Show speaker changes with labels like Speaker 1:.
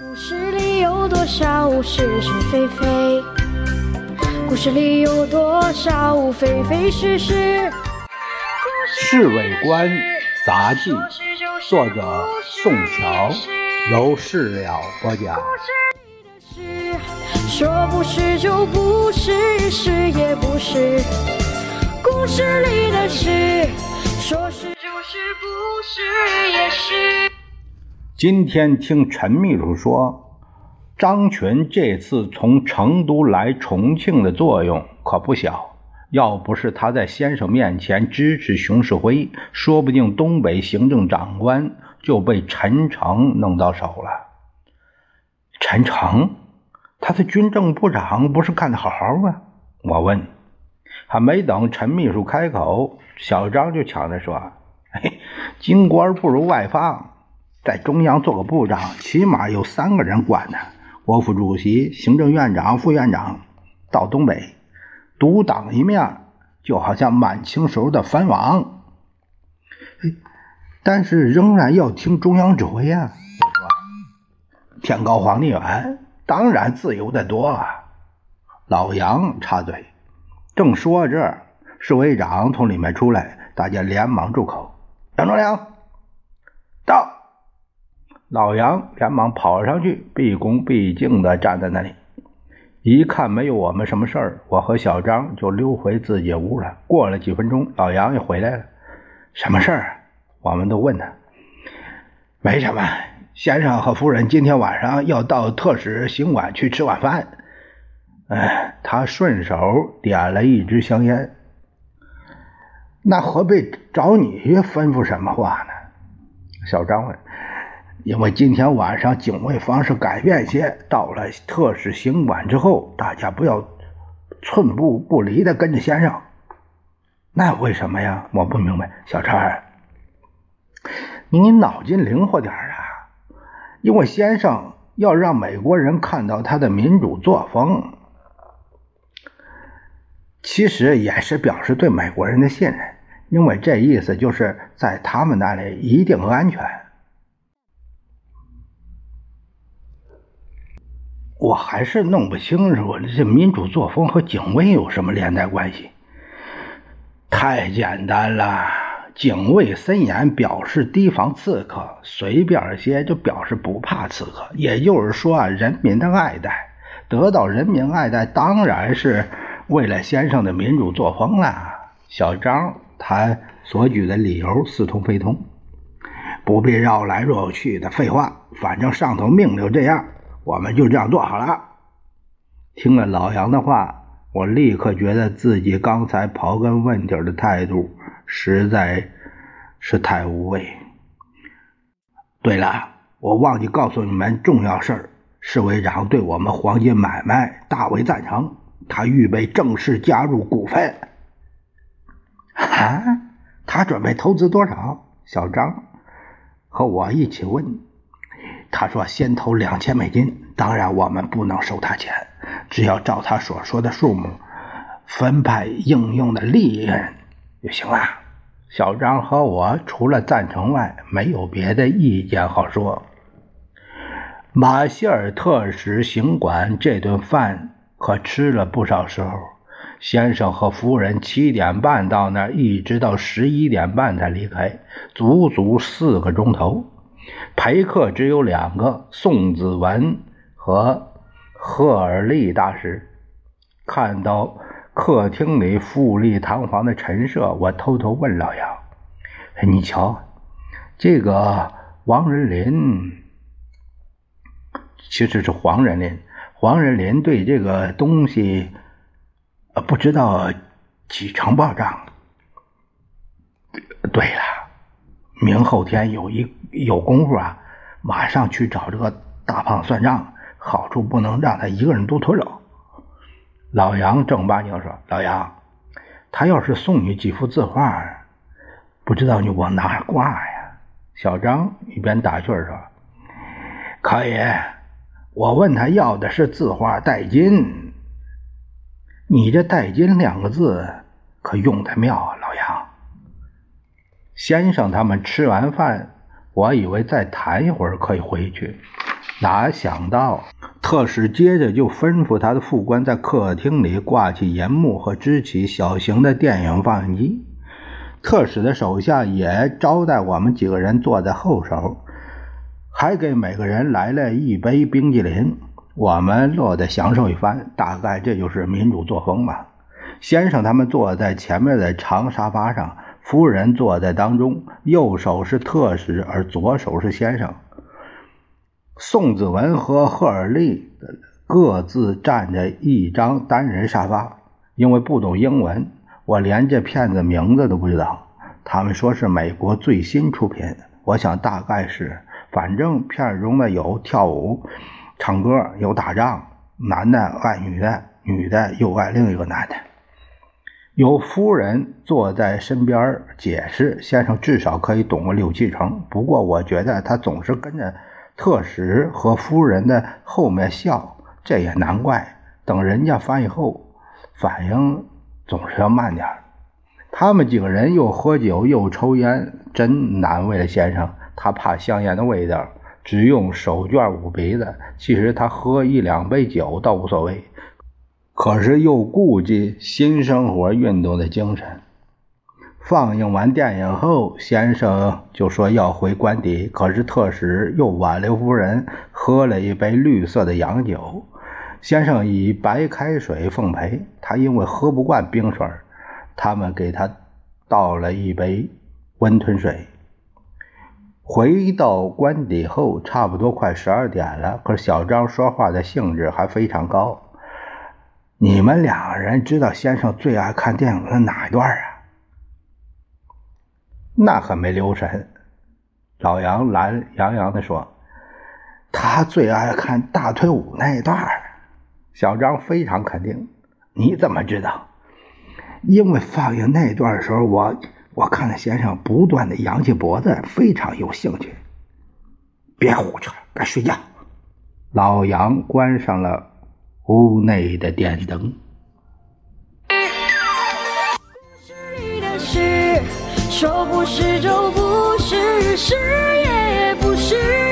Speaker 1: 故事里有多少是是非非？故事里有多少非非是是？
Speaker 2: 《侍卫官杂记》，作者宋乔，由事了播讲。
Speaker 1: 是说不是就不是，是也不是。故事里的事，说是就是，不是也是。
Speaker 2: 今天听陈秘书说，张群这次从成都来重庆的作用可不小。要不是他在先生面前支持熊式辉，说不定东北行政长官就被陈诚弄到手了。陈诚，他的军政部长不是干得好好吗？我问。还没等陈秘书开口，小张就抢着说：“嘿，京官不如外放。”在中央做个部长，起码有三个人管呢：国副主席、行政院长、副院长。到东北独当一面，就好像满清时候的藩王。但是仍然要听中央指挥呀、啊。我说：“天高皇帝远，当然自由的多。”老杨插嘴。正说着，侍卫长从里面出来，大家连忙住口。杨忠良。老杨连忙跑上去，毕恭毕敬地站在那里。一看没有我们什么事儿，我和小张就溜回自己屋了。过了几分钟，老杨也回来了。什么事儿？我们都问他。没什么，先生和夫人今天晚上要到特使行馆去吃晚饭。哎，他顺手点了一支香烟。那何必找你吩咐什么话呢？小张问。因为今天晚上警卫方式改变些，到了特使行馆之后，大家不要寸步不离的跟着先生。那为什么呀？我不明白。小陈，你脑筋灵活点啊！因为先生要让美国人看到他的民主作风，其实也是表示对美国人的信任，因为这意思就是在他们那里一定安全。我还是弄不清楚这民主作风和警卫有什么连带关系。太简单了，警卫森严表示提防刺客，随便些就表示不怕刺客。也就是说啊，人民的爱戴，得到人民爱戴，当然是为了先生的民主作风了。小张他所举的理由似通非通，不必绕来绕去的废话，反正上头命令这样。我们就这样做好了。听了老杨的话，我立刻觉得自己刚才刨根问底的态度实在是太无谓。对了，我忘记告诉你们重要事儿，市委长对我们黄金买卖大为赞成，他预备正式加入股份。啊，他准备投资多少？小张和我一起问。他说：“先投两千美金，当然我们不能收他钱，只要照他所说的数目分派应用的利润就行了。”小张和我除了赞成外，没有别的意见好说。马歇尔特使行馆这顿饭可吃了不少时候，先生和夫人七点半到那儿，一直到十一点半才离开，足足四个钟头。陪客只有两个，宋子文和赫尔利大师。看到客厅里富丽堂皇的陈设，我偷偷问老杨：“你瞧，这个王仁林，其实是黄仁林。黄仁林对这个东西，呃，不知道几成报账。对了。”明后天有一有功夫啊，马上去找这个大胖算账，好处不能让他一个人都吞了。老杨正八经说：“老杨，他要是送你几幅字画，不知道你往哪挂呀？”小张一边打趣说：“可以，我问他要的是字画代金，你这代金两个字可用得妙啊，老。”先生他们吃完饭，我以为再谈一会儿可以回去，哪想到，特使接着就吩咐他的副官在客厅里挂起银幕和支起小型的电影放映机。特使的手下也招待我们几个人坐在后手，还给每个人来了一杯冰激凌。我们乐得享受一番。大概这就是民主作风吧。先生他们坐在前面的长沙发上，夫人坐在当中，右手是特使，而左手是先生。宋子文和赫尔利各自占着一张单人沙发。因为不懂英文，我连这片子名字都不知道。他们说是美国最新出品，我想大概是。反正片中的有跳舞、唱歌，有打仗，男的爱女的，女的又爱另一个男的。有夫人坐在身边解释，先生至少可以懂个六七成。不过我觉得他总是跟着特使和夫人的后面笑，这也难怪。等人家翻译后，反应总是要慢点他们几个人又喝酒又抽烟，真难为了先生。他怕香烟的味道，只用手绢捂鼻子。其实他喝一两杯酒倒无所谓。可是又顾及新生活运动的精神。放映完电影后，先生就说要回官邸，可是特使又挽留夫人喝了一杯绿色的洋酒。先生以白开水奉陪，他因为喝不惯冰水，他们给他倒了一杯温吞水。回到官邸后，差不多快十二点了，可是小张说话的兴致还非常高。你们两个人知道先生最爱看电影的哪一段啊？那可没留神。老杨懒洋洋地说：“他最爱看大腿舞那一段。”小张非常肯定。你怎么知道？因为放映那段的时候，我我看到先生不断的扬起脖子，非常有兴趣。别胡扯，该睡觉。老杨关上了。屋内的电灯。
Speaker 1: 故事里的事，说不是就不是，是也不是。